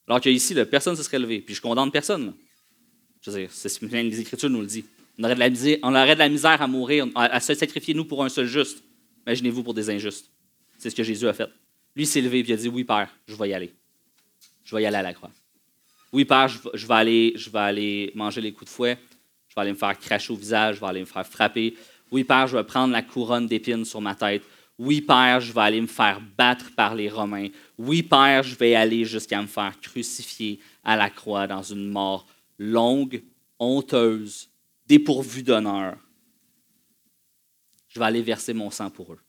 Alors qu'ici, personne ne se serait levé. Puis je condamne personne. Je veux dire, c'est, les Écritures nous le disent. On on aurait de la misère à mourir, à, se sacrifier nous pour un seul juste. Imaginez-vous pour des injustes. C'est ce que Jésus a fait. Lui s'est levé et il a dit Oui, Père, je vais y aller. Je vais y aller à la croix. Oui, Père, je vais aller, je vais aller manger les coups de fouet. Je vais aller me faire cracher au visage. Je vais aller me faire frapper. Oui, Père, je vais prendre la couronne d'épines sur ma tête. Oui, Père, je vais aller me faire battre par les Romains. Oui, Père, je vais aller jusqu'à me faire crucifier à la croix dans une mort longue, honteuse, dépourvue d'honneur. Je vais aller verser mon sang pour eux.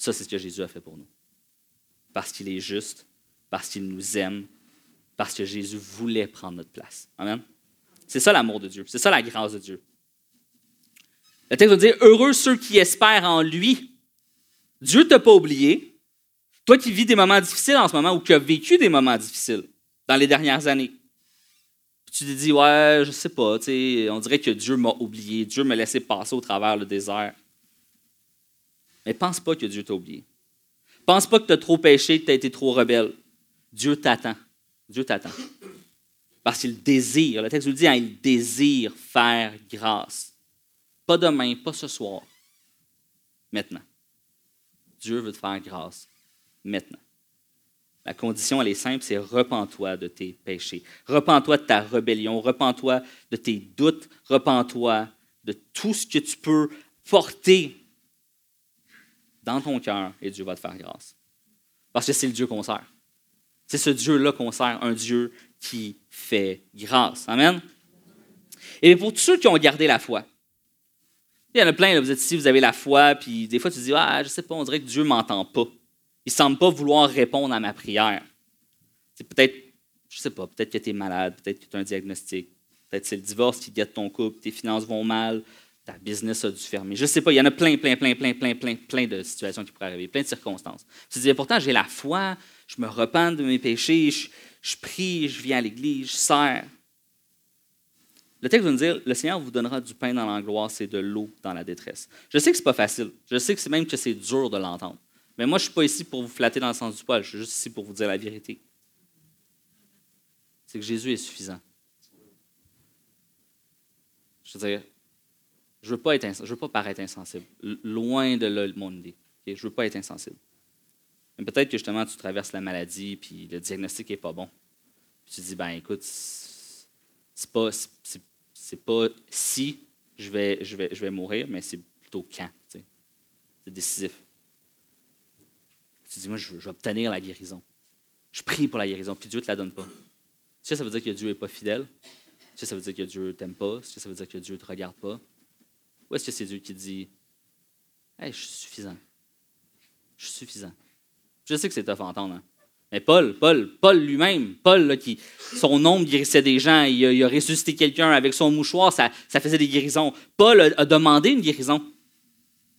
Ça, c'est ce que Jésus a fait pour nous. Parce qu'il est juste, parce qu'il nous aime, parce que Jésus voulait prendre notre place. Amen. C'est ça l'amour de Dieu. C'est ça la grâce de Dieu. Le texte veut dire Heureux ceux qui espèrent en lui. Dieu ne t'a pas oublié. Toi qui vis des moments difficiles en ce moment ou qui as vécu des moments difficiles dans les dernières années. tu te dis Ouais, je sais pas, on dirait que Dieu m'a oublié. Dieu m'a laissé passer au travers le désert. Mais pense pas que Dieu t'a oublié. Pense pas que tu as trop péché, que tu as été trop rebelle. Dieu t'attend. Dieu t'attend. Parce qu'il désire, le texte nous dit, hein, il désire faire grâce. Pas demain, pas ce soir. Maintenant. Dieu veut te faire grâce. Maintenant. La condition, elle est simple, c'est repens-toi de tes péchés. Repens-toi de ta rébellion. Repens-toi de tes doutes. Repens-toi de tout ce que tu peux porter dans ton cœur et Dieu va te faire grâce. Parce que c'est le Dieu qu'on sert. C'est ce Dieu-là qu'on sert, un Dieu qui fait grâce. Amen? Et pour tous ceux qui ont gardé la foi, il y en a plein, vous êtes ici, vous avez la foi, puis des fois tu dis, ah, je sais pas, on dirait que Dieu ne m'entend pas. Il ne semble pas vouloir répondre à ma prière. C'est peut-être, je sais pas, peut-être que tu es malade, peut-être que tu as un diagnostic, peut-être que c'est le divorce qui guette ton couple, tes finances vont mal, ta business a dû fermer. Je ne sais pas, il y en a plein, plein, plein, plein, plein, plein, plein de situations qui pourraient arriver, plein de circonstances. Tu te dis, pourtant, j'ai la foi, je me repens de mes péchés, je, prie, je viens à l'église, je sers. Le texte va nous dire, le Seigneur vous donnera du pain dans l'angoisse et de l'eau dans la détresse. Je sais que ce n'est pas facile. Je sais que c'est même que c'est dur de l'entendre. Mais moi, je ne suis pas ici pour vous flatter dans le sens du poil. Je suis juste ici pour vous dire la vérité. C'est que Jésus est suffisant. Je veux dire, je ne veux, pas être veux pas paraître insensible. Loin de là, mon idée. Je ne veux pas être insensible. Mais peut-être que justement, tu traverses la maladie, puis le diagnostic n'est pas bon. Puis tu dis, ben écoute, c'est pas, c'est, pas si je vais, je, vais, je vais mourir, mais c'est plutôt quand. C'est décisif. Tu dis, moi, je, vais obtenir la guérison. Je prie pour la guérison, puis Dieu ne te la donne pas. Tu sais, ça veut dire que Dieu n'est pas fidèle. Tu sais, ça veut dire que Dieu ne t'aime pas. Tu sais, ça veut dire que Dieu ne te regarde pas. Ou est-ce que c'est Dieu qui dit Hey, je suis suffisant. Je suis suffisant. Je sais que c'est tough à. Hein. Mais Paul, Paul, Paul lui-même, Paul, qui, son ombre guérissait des gens, il a, ressuscité quelqu'un avec son mouchoir, ça, ça faisait des guérisons. Paul a, demandé une guérison.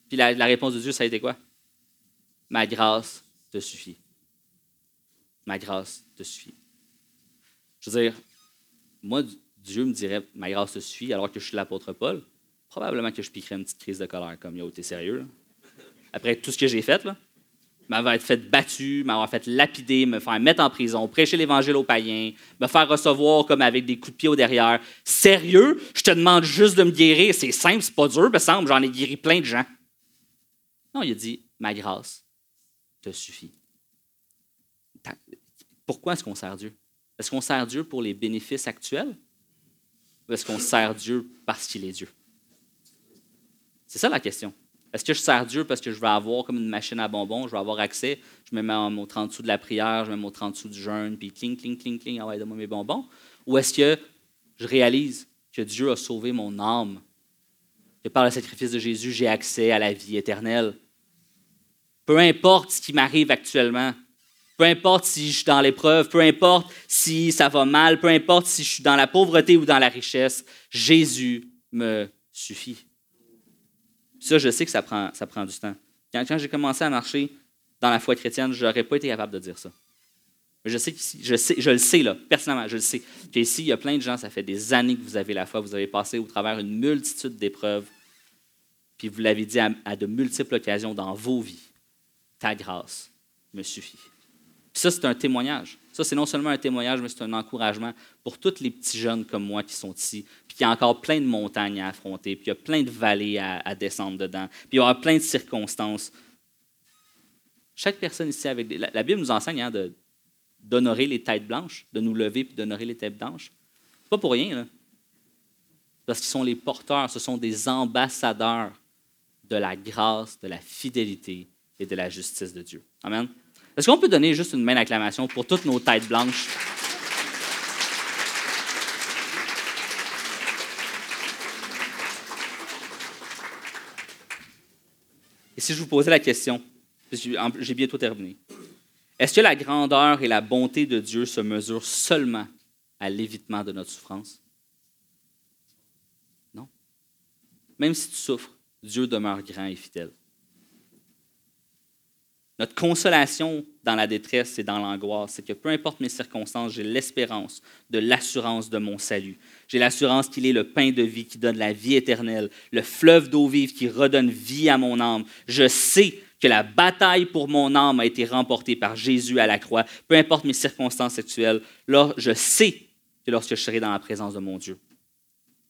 Puis la, réponse de Dieu, ça a été quoi? Ma grâce te suffit. Ma grâce te suffit. Je veux dire, moi, Dieu me dirait, ma grâce te suffit, alors que je suis l'apôtre Paul. Probablement que je piquerais une petite crise de colère, comme yo, t'es sérieux? Après tout ce que j'ai fait, là m'avoir fait battu, m'avoir fait lapider, me faire mettre en prison, prêcher l'Évangile aux païens, me faire recevoir comme avec des coups de pied au derrière. Sérieux, je te demande juste de me guérir. C'est simple, c'est pas dur, me semble, j'en ai guéri plein de gens. Non, il a dit, ma grâce te suffit. Pourquoi est-ce qu'on sert Dieu? Est-ce qu'on sert Dieu pour les bénéfices actuels? Ou est-ce qu'on sert Dieu parce qu'il est Dieu? C'est ça la question. Est-ce que je sers Dieu parce que je vais avoir comme une machine à bonbons, je vais avoir accès, je me mets au 30 dessous de la prière, je me mets au 30 dessous du jeûne, puis cling, cling, cling, cling, ah ouais, donne-moi mes bonbons? Ou est-ce que je réalise que Dieu a sauvé mon âme, que par le sacrifice de Jésus, j'ai accès à la vie éternelle? Peu importe ce qui m'arrive actuellement, peu importe si je suis dans l'épreuve, peu importe si ça va mal, peu importe si je suis dans la pauvreté ou dans la richesse, Jésus me suffit. Ça, je sais que ça prend, ça prend du temps. Quand, j'ai commencé à marcher dans la foi chrétienne, je n'aurais pas été capable de dire ça. Je sais, je sais, je le sais, là, personnellement, je le sais, qu'ici, il y a plein de gens, ça fait des années que vous avez la foi, vous avez passé au travers une multitude d'épreuves, puis vous l'avez dit à, de multiples occasions dans vos vies. Ta grâce me suffit. ça, c'est un témoignage. Ça, c'est non seulement un témoignage, mais c'est un encouragement pour tous les petits jeunes comme moi qui sont ici, puis qu'il y a encore plein de montagnes à affronter, puis il y a plein de vallées à, descendre dedans, puis il y aura plein de circonstances. Chaque personne ici, avec la, Bible nous enseigne hein, d'honorer les têtes blanches, de nous lever puis d'honorer les têtes blanches. Pas pour rien, là. Parce qu'ils sont les porteurs, ce sont des ambassadeurs de la grâce, de la fidélité et de la justice de Dieu. Amen. Est-ce qu'on peut donner juste une main d'acclamation pour toutes nos têtes blanches? Et si je vous posais la question, j'ai bientôt terminé, est-ce que la grandeur et la bonté de Dieu se mesurent seulement à l'évitement de notre souffrance? Non. Même si tu souffres, Dieu demeure grand et fidèle. Notre consolation dans la détresse et dans l'angoisse, c'est que peu importe mes circonstances, j'ai l'espérance de l'assurance de mon salut. J'ai l'assurance qu'il est le pain de vie qui donne la vie éternelle, le fleuve d'eau vive qui redonne vie à mon âme. Je sais que la bataille pour mon âme a été remportée par Jésus à la croix, peu importe mes circonstances actuelles. Là, je sais que lorsque je serai dans la présence de mon Dieu,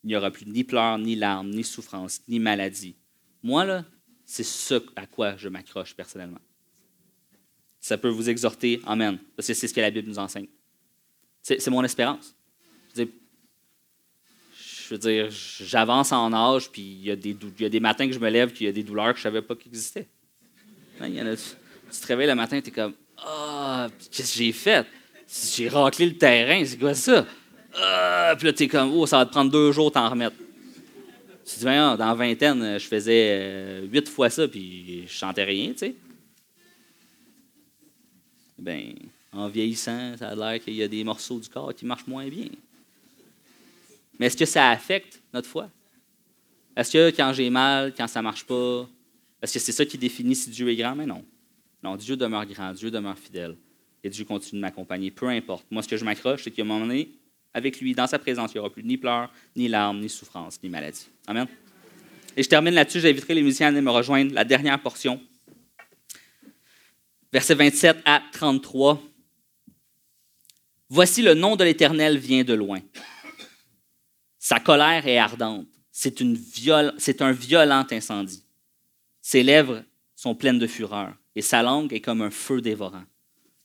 il n'y aura plus ni pleurs, ni larmes, ni souffrances, ni maladie. Moi, là, c'est ce à quoi je m'accroche personnellement ça peut vous exhorter. Amen. Parce que c'est ce que la Bible nous enseigne. C'est mon espérance. Je veux dire, j'avance en âge, puis il y, a des, matins que je me lève, qu'il y a des douleurs que je ne savais pas qu'ils existaient. Hein, tu, te réveilles le matin, tu es comme Ah, qu'est-ce que j'ai fait? J'ai raclé le terrain, c'est quoi ça? Ah, puis là, tu es comme Oh, ça va te prendre deux jours t'en remettre. Tu te dis, dans la vingtaine, je faisais euh, huit fois ça, puis je chantais rien, tu sais ben, en vieillissant, ça a l'air qu'il y a des morceaux du corps qui marchent moins bien. Mais est-ce que ça affecte notre foi? Est-ce que quand j'ai mal, quand ça ne marche pas, est-ce que c'est ça qui définit si Dieu est grand? Mais non. Non, Dieu demeure grand, Dieu demeure fidèle. Et Dieu continue de m'accompagner, peu importe. Moi, ce que je m'accroche, c'est qu'à un moment avec lui, dans sa présence, il n'y aura plus ni pleurs, ni larmes, ni souffrances, ni maladie. Amen. Et je termine là-dessus. J'inviterai les musiciens à me rejoindre. La dernière portion versets 27 à 33. Voici le nom de l'Éternel vient de loin. Sa colère est ardente. C'est, c'est un violent incendie. Ses lèvres sont pleines de fureur et sa langue est comme un feu dévorant.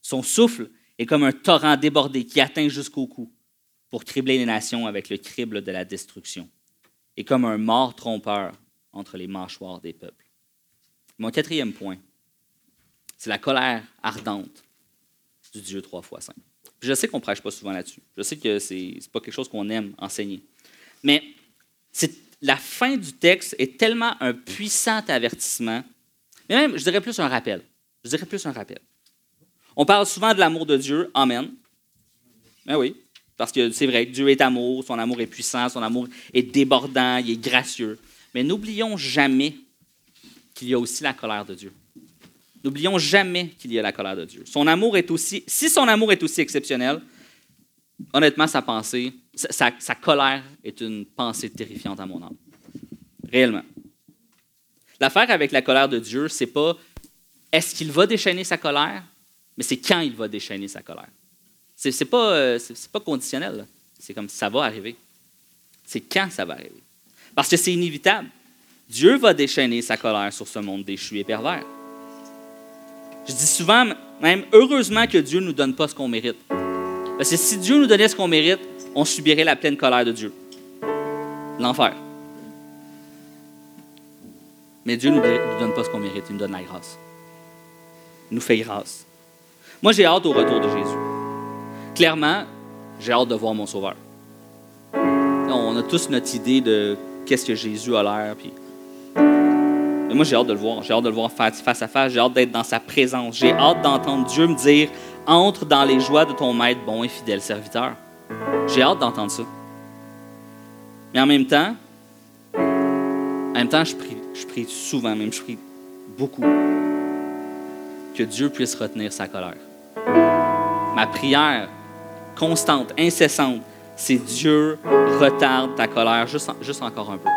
Son souffle est comme un torrent débordé qui atteint jusqu'au cou pour cribler les nations avec le crible de la destruction et comme un mort trompeur entre les mâchoires des peuples. Mon quatrième point, c'est la colère ardente du Dieu trois fois saint. je sais qu'on ne prêche pas souvent là-dessus. Je sais que ce n'est pas quelque chose qu'on aime enseigner. Mais la fin du texte est tellement un puissant avertissement, mais même, je dirais plus un rappel. Je dirais plus un rappel. On parle souvent de l'amour de Dieu. Amen. Ben oui, parce que c'est vrai, Dieu est amour, son amour est puissant, son amour est débordant, il est gracieux. Mais n'oublions jamais qu'il y a aussi la colère de Dieu. N'oublions jamais qu'il y a la colère de Dieu. Son amour est aussi, si son amour est aussi exceptionnel, honnêtement, sa pensée, sa, colère est une pensée terrifiante à mon âme. Réellement. L'affaire avec la colère de Dieu, c'est pas est-ce qu'il va déchaîner sa colère, mais c'est quand il va déchaîner sa colère. C'est, n'est pas, euh, pas conditionnel. C'est comme ça va arriver. C'est quand ça va arriver. Parce que c'est inévitable. Dieu va déchaîner sa colère sur ce monde déchu et pervers. Je dis souvent, même, heureusement que Dieu ne nous donne pas ce qu'on mérite. Parce que si Dieu nous donnait ce qu'on mérite, on subirait la pleine colère de Dieu. L'enfer. Mais Dieu ne nous donne pas ce qu'on mérite, il nous donne la grâce. Il nous fait grâce. Moi, j'ai hâte au retour de Jésus. Clairement, j'ai hâte de voir mon Sauveur. On a tous notre idée de qu'est-ce que Jésus a l'air, puis moi, j'ai hâte de le voir. J'ai hâte de le voir face à face. J'ai hâte d'être dans sa présence. J'ai hâte d'entendre Dieu me dire Entre dans les joies de ton maître, bon et fidèle serviteur. J'ai hâte d'entendre ça. Mais en même temps, en même temps, je prie, je prie souvent, même je prie beaucoup, que Dieu puisse retenir sa colère. Ma prière constante, incessante, c'est Dieu retarde ta colère juste, juste encore un peu.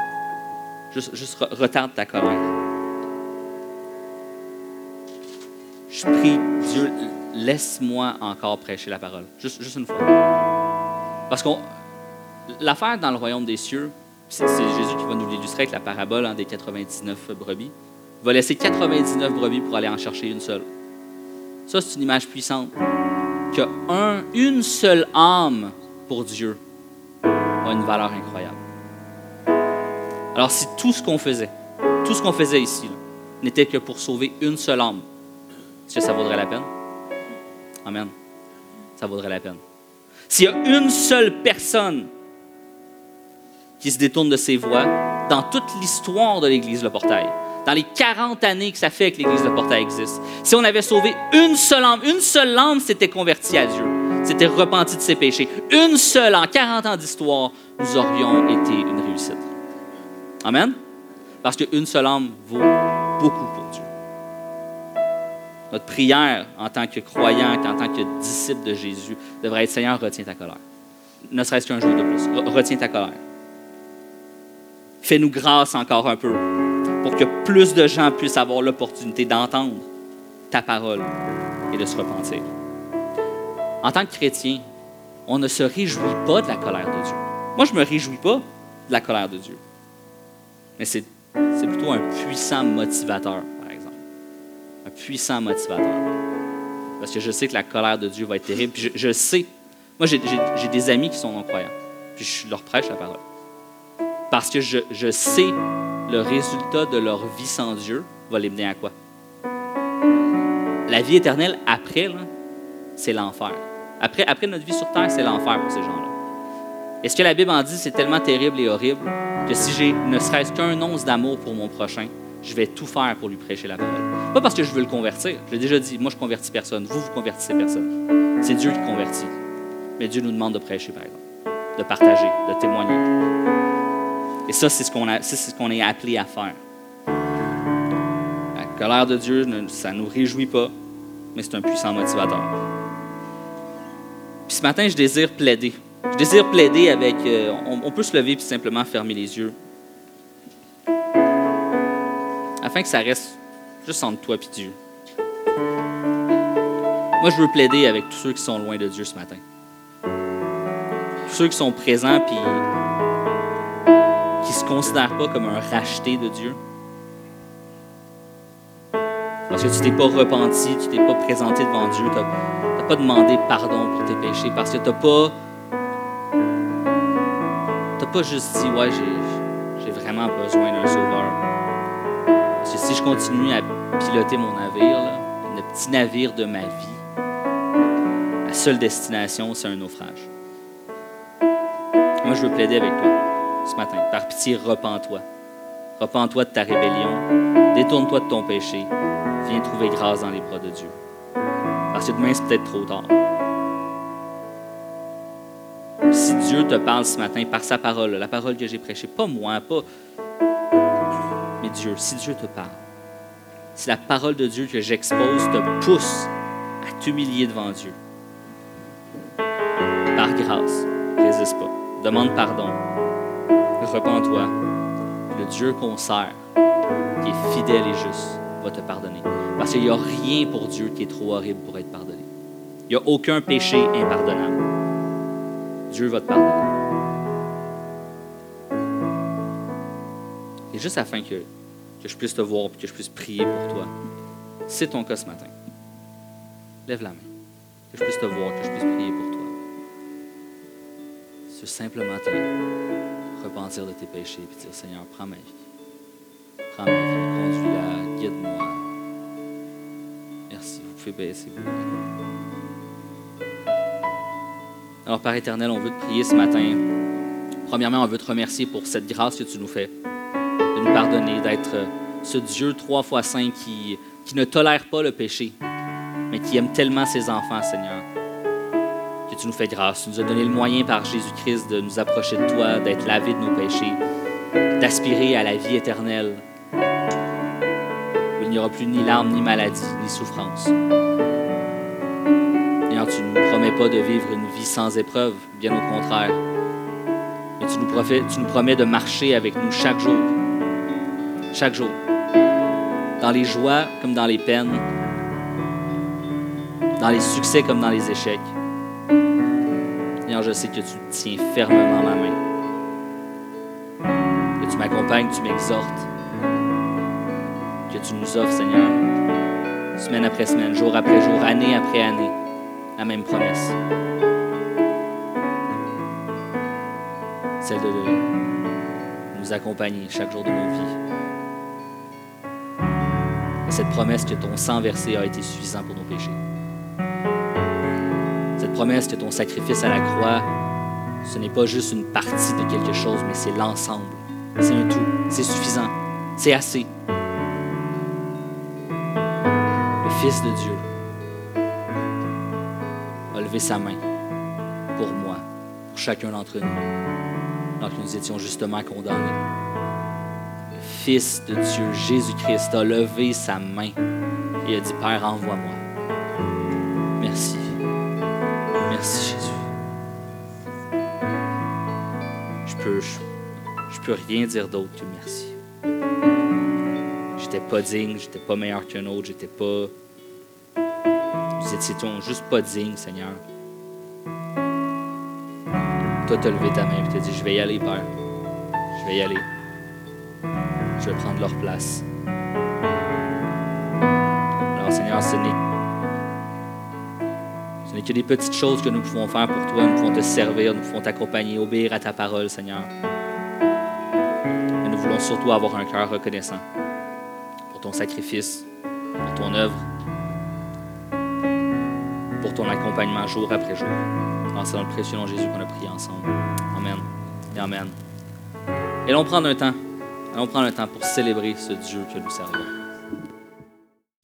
Juste, juste retarde ta colère. Je prie, Dieu, laisse-moi encore prêcher la parole. Juste, une fois. Parce que l'affaire dans le royaume des cieux, c'est Jésus qui va nous l'illustrer avec la parabole hein, des 99 brebis. Va laisser 99 brebis pour aller en chercher une seule. Ça, c'est une image puissante. Que un, une seule âme pour Dieu a une valeur incroyable. Alors, si tout ce qu'on faisait, tout ce qu'on faisait ici, n'était que pour sauver une seule âme, est-ce que ça vaudrait la peine? Amen. Ça vaudrait la peine. S'il y a une seule personne qui se détourne de ses voies dans toute l'histoire de l'Église Le Portail, dans les 40 années que ça fait que l'Église Le Portail existe, si on avait sauvé une seule âme, une seule âme s'était convertie à Dieu, s'était repenti de ses péchés, une seule en 40 ans d'histoire, nous aurions été une réussite. Amen? Parce qu'une seule âme vaut beaucoup. Notre prière en tant que croyant, en tant que disciple de Jésus, devrait être Seigneur, retiens ta colère. Ne serait-ce qu'un jour de plus. Retiens ta colère. Fais-nous grâce encore un peu pour que plus de gens puissent avoir l'opportunité d'entendre ta parole et de se repentir. En tant que chrétien, on ne se réjouit pas de la colère de Dieu. Moi, je ne me réjouis pas de la colère de Dieu. Mais c'est plutôt un puissant motivateur. Un puissant motivateur. Parce que je sais que la colère de Dieu va être terrible. Puis je, sais. Moi, j'ai des amis qui sont non-croyants. Puis je leur prêche la parole. Parce que je, sais le résultat de leur vie sans Dieu va les mener à quoi? La vie éternelle, après, c'est l'enfer. Après, après notre vie sur terre, c'est l'enfer pour ces gens-là. Et ce que la Bible en dit, c'est tellement terrible et horrible que si j'ai ne serait-ce qu'un once d'amour pour mon prochain, je vais tout faire pour lui prêcher la parole? Pas parce que je veux le convertir. Je l'ai déjà dit, moi je convertis personne. Vous, vous convertissez personne. C'est Dieu qui convertit. Mais Dieu nous demande de prêcher, par exemple, de partager, de témoigner. Et ça, c'est ce qu'on ce est appelé à faire. La colère de Dieu, ça ne nous réjouit pas, mais c'est un puissant motivateur. Puis ce matin, je désire plaider. Je désire plaider avec. Euh, on, peut se lever et simplement fermer les yeux. Afin que ça reste juste entre toi et Dieu. Moi, je veux plaider avec tous ceux qui sont loin de Dieu ce matin. Tous ceux qui sont présents puis qui ne se considèrent pas comme un racheté de Dieu. Parce que tu t'es pas repenti, tu t'es pas présenté devant Dieu, tu n'as pas demandé pardon pour tes péchés, parce que tu n'as pas, pas juste dit, ouais, j'ai vraiment besoin d'un sauveur. Si je continue à piloter mon navire, le petit navire de ma vie, la seule destination, c'est un naufrage. Moi, je veux plaider avec toi ce matin. Par pitié, repens-toi. Repens-toi de ta rébellion. Détourne-toi de ton péché. Viens trouver grâce dans les bras de Dieu. Parce que demain, c'est peut-être trop tard. Si Dieu te parle ce matin par sa parole, la parole que j'ai prêchée, pas moi, pas. Dieu, si Dieu te parle, si la parole de Dieu que j'expose te pousse à t'humilier devant Dieu, par grâce, résiste pas. Demande pardon. Repends-toi. Le Dieu qu'on sert, qui est fidèle et juste, va te pardonner. Parce qu'il n'y a rien pour Dieu qui est trop horrible pour être pardonné. Il n'y a aucun péché impardonnable. Dieu va te pardonner. Et juste afin que, que je puisse te voir et que je puisse prier pour toi, c'est ton cas ce matin. Lève la main. Que je puisse te voir, que je puisse prier pour toi. C'est simplement te repentir de tes péchés et dire Seigneur, prends ma vie. Prends ma vie, conduis-la, guide-moi. Merci. Vous pouvez baisser vous. Alors, Père éternel, on veut te prier ce matin. Premièrement, on veut te remercier pour cette grâce que tu nous fais, de nous pardonner, d'être ce Dieu trois fois saint qui, qui ne tolère pas le péché, mais qui aime tellement ses enfants, Seigneur, que tu nous fais grâce. Tu nous as donné le moyen par Jésus-Christ de nous approcher de toi, d'être lavé de nos péchés, d'aspirer à la vie éternelle, où il n'y aura plus ni larmes, ni maladie, ni souffrance tu ne nous promets pas de vivre une vie sans épreuve, bien au contraire. Mais tu nous, tu nous promets de marcher avec nous chaque jour. Chaque jour. Dans les joies comme dans les peines. dans les succès comme dans les échecs. Seigneur, je sais que tu tiens fermement ma main. Que tu m'accompagnes, que tu m'exhortes. Que tu nous offres, Seigneur, semaine après semaine, jour après jour, année après année, la même promesse. Celle de nous accompagner chaque jour de nos vies. Et cette promesse que ton sang versé a été suffisant pour nos péchés. Cette promesse que ton sacrifice à la croix, ce n'est pas juste une partie de quelque chose, mais c'est l'ensemble. C'est un tout. C'est suffisant. C'est assez. Le Fils de Dieu a levé sa main pour moi, pour chacun d'entre nous, alors que nous étions justement condamnés. Fils de Dieu, Jésus-Christ, a levé sa main et a dit, Père, envoie-moi. Merci. Merci, Jésus. Je peux, peux rien dire d'autre que merci. J'étais pas digne, j'étais pas meilleur qu'un autre, j'étais pas. Vous étiez juste pas digne, Seigneur. Toi, t'as levé ta main et t'as dit Je vais y aller, Père. Je vais y aller. Je vais prendre leur place. Alors, Seigneur, ce n'est que des petites choses que nous pouvons faire pour toi. Nous pouvons te servir, nous pouvons t'accompagner, obéir à ta parole, Seigneur. Mais nous voulons surtout avoir un cœur reconnaissant pour ton sacrifice, pour ton œuvre, pour ton accompagnement jour après jour. Alors, c'est dans le précieux nom de Jésus qu'on a prié ensemble. Amen et Amen. Et l'on prend un temps. Allons prendre un temps pour célébrer ce Dieu que nous servons.